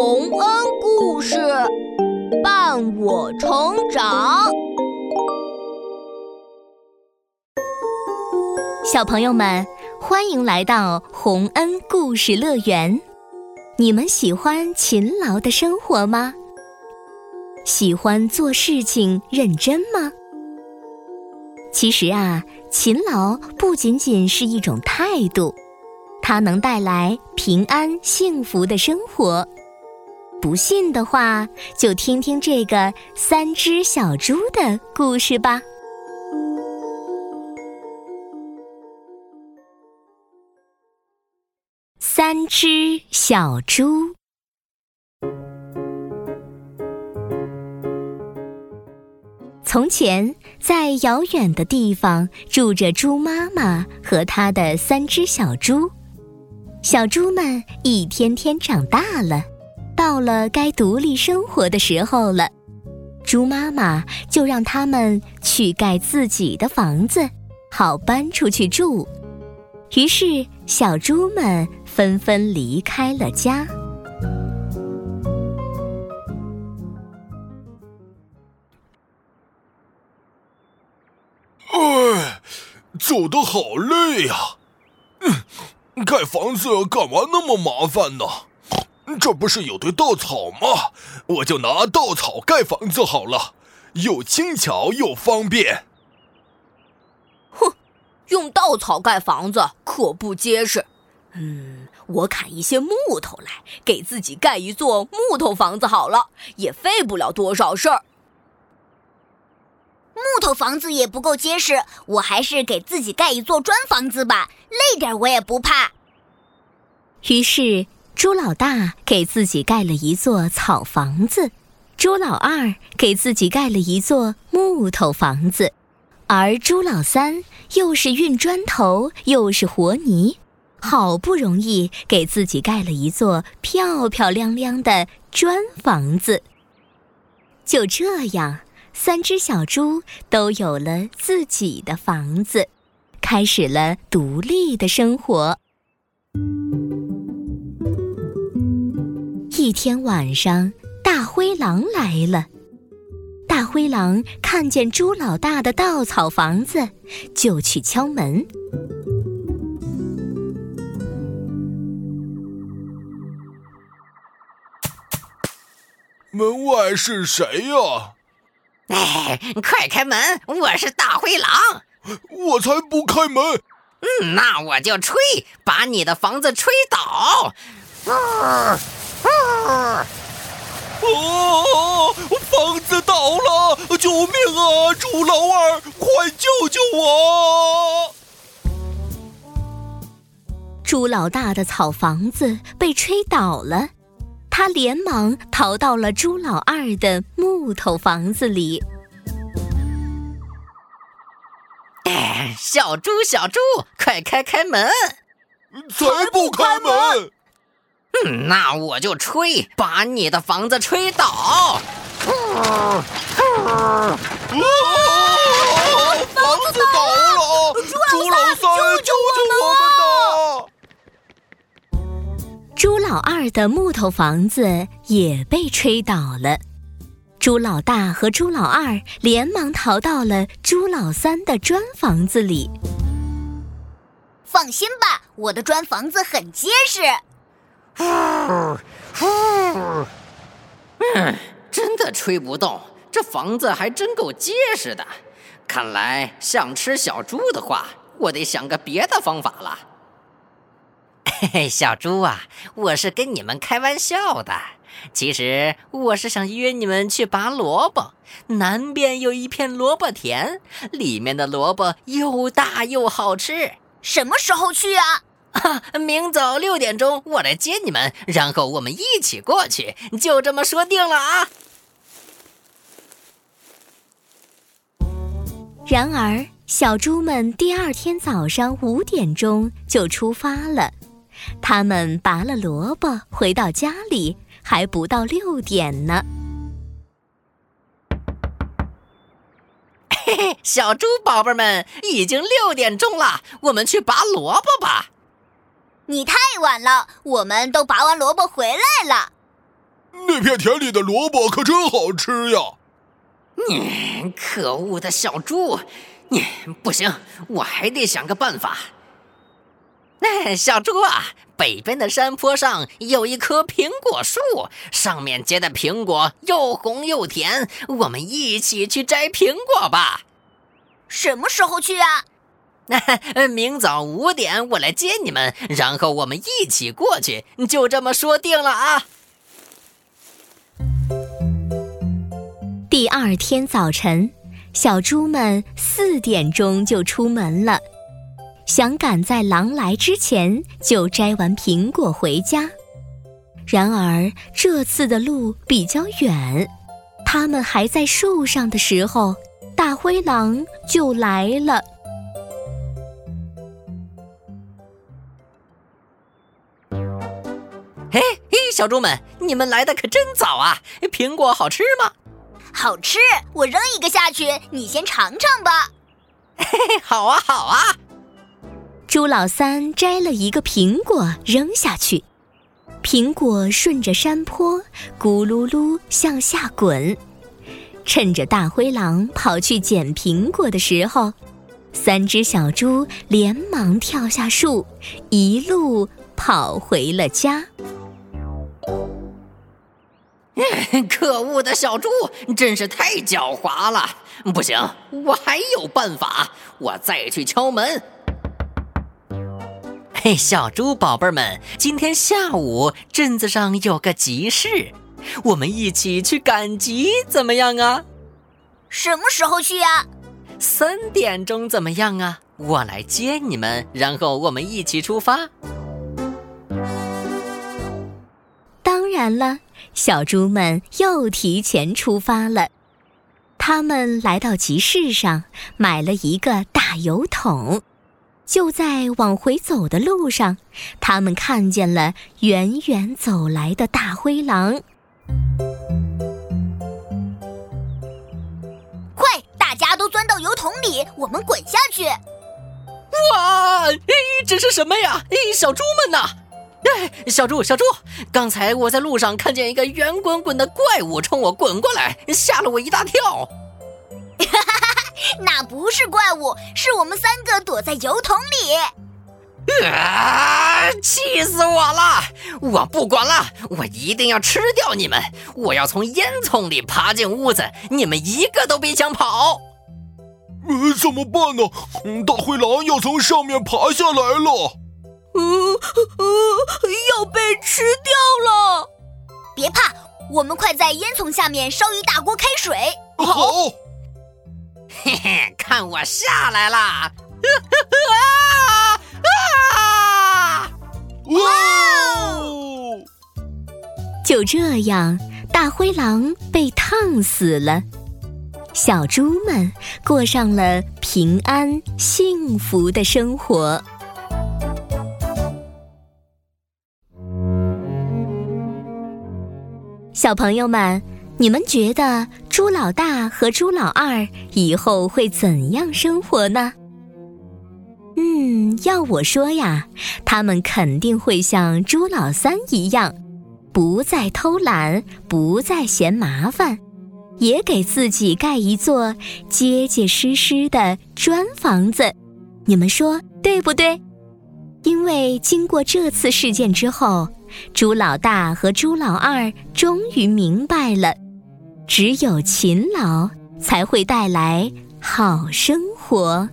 洪恩故事伴我成长。小朋友们，欢迎来到洪恩故事乐园。你们喜欢勤劳的生活吗？喜欢做事情认真吗？其实啊，勤劳不仅仅是一种态度。它能带来平安幸福的生活。不信的话，就听听这个三只小猪的故事吧。三只小猪。从前，在遥远的地方，住着猪妈妈和她的三只小猪。小猪们一天天长大了，到了该独立生活的时候了，猪妈妈就让他们去盖自己的房子，好搬出去住。于是，小猪们纷纷离开了家。哎，走得好累呀！嗯。盖房子干嘛那么麻烦呢？这不是有堆稻草吗？我就拿稻草盖房子好了，又轻巧又方便。哼，用稻草盖房子可不结实。嗯，我砍一些木头来，给自己盖一座木头房子好了，也费不了多少事儿。木头房子也不够结实，我还是给自己盖一座砖房子吧，累点我也不怕。于是，猪老大给自己盖了一座草房子，猪老二给自己盖了一座木头房子，而猪老三又是运砖头又是和泥，好不容易给自己盖了一座漂漂亮亮的砖房子。就这样。三只小猪都有了自己的房子，开始了独立的生活。一天晚上，大灰狼来了。大灰狼看见猪老大的稻草房子，就去敲门。门外是谁呀？哎，快开门！我是大灰狼。我才不开门！嗯，那我就吹，把你的房子吹倒。啊啊！哦，房子倒了！救命啊！猪老二，快救救我！猪老大的草房子被吹倒了。他连忙逃到了猪老二的木头房子里。哎，小猪，小猪，快开开门！才不开门！嗯，那我就吹，把你的房子吹倒。啊！房子倒了！猪老三，救救我们！猪老二的木头房子也被吹倒了，猪老大和猪老二连忙逃到了猪老三的砖房子里。放心吧，我的砖房子很结实。嗯，真的吹不动，这房子还真够结实的。看来想吃小猪的话，我得想个别的方法了。嘿嘿，小猪啊，我是跟你们开玩笑的。其实我是想约你们去拔萝卜。南边有一片萝卜田，里面的萝卜又大又好吃。什么时候去啊？明早六点钟我来接你们，然后我们一起过去。就这么说定了啊！然而，小猪们第二天早上五点钟就出发了。他们拔了萝卜，回到家里还不到六点呢。嘿嘿，小猪宝贝们，已经六点钟了，我们去拔萝卜吧。你太晚了，我们都拔完萝卜回来了。那片田里的萝卜可真好吃呀！你可恶的小猪，你不行，我还得想个办法。那小猪啊，北边的山坡上有一棵苹果树，上面结的苹果又红又甜，我们一起去摘苹果吧。什么时候去啊？明早五点我来接你们，然后我们一起过去，就这么说定了啊。第二天早晨，小猪们四点钟就出门了，想赶在狼来之前就摘完苹果回家。然而这次的路比较远，他们还在树上的时候，大灰狼就来了。嘿，嘿小猪们，你们来的可真早啊！苹果好吃吗？好吃，我扔一个下去，你先尝尝吧。嘿嘿，好啊，好啊。猪老三摘了一个苹果扔下去，苹果顺着山坡咕噜噜向下滚。趁着大灰狼跑去捡苹果的时候，三只小猪连忙跳下树，一路跑回了家。可恶的小猪，真是太狡猾了！不行，我还有办法，我再去敲门。嘿，小猪宝贝们，今天下午镇子上有个集市，我们一起去赶集怎么样啊？什么时候去呀？三点钟怎么样啊？我来接你们，然后我们一起出发。当然了。小猪们又提前出发了。他们来到集市上，买了一个大油桶。就在往回走的路上，他们看见了远远走来的大灰狼。快，大家都钻到油桶里，我们滚下去！哇，这是什么呀？小猪们呐！哎，小猪，小猪，刚才我在路上看见一个圆滚滚的怪物冲我滚过来，吓了我一大跳。哈哈哈！那不是怪物，是我们三个躲在油桶里。啊！气死我了！我不管了，我一定要吃掉你们！我要从烟囱里爬进屋子，你们一个都别想跑！呃，怎么办呢？大灰狼要从上面爬下来了。呃呃，要被吃掉了！别怕，我们快在烟囱下面烧一大锅开水。好，嘿嘿，看我下来啦！啊！哇！就这样，大灰狼被烫死了，小猪们过上了平安幸福的生活。小朋友们，你们觉得猪老大和猪老二以后会怎样生活呢？嗯，要我说呀，他们肯定会像猪老三一样，不再偷懒，不再嫌麻烦，也给自己盖一座结结实实的砖房子。你们说对不对？因为经过这次事件之后。猪老大和猪老二终于明白了，只有勤劳才会带来好生活。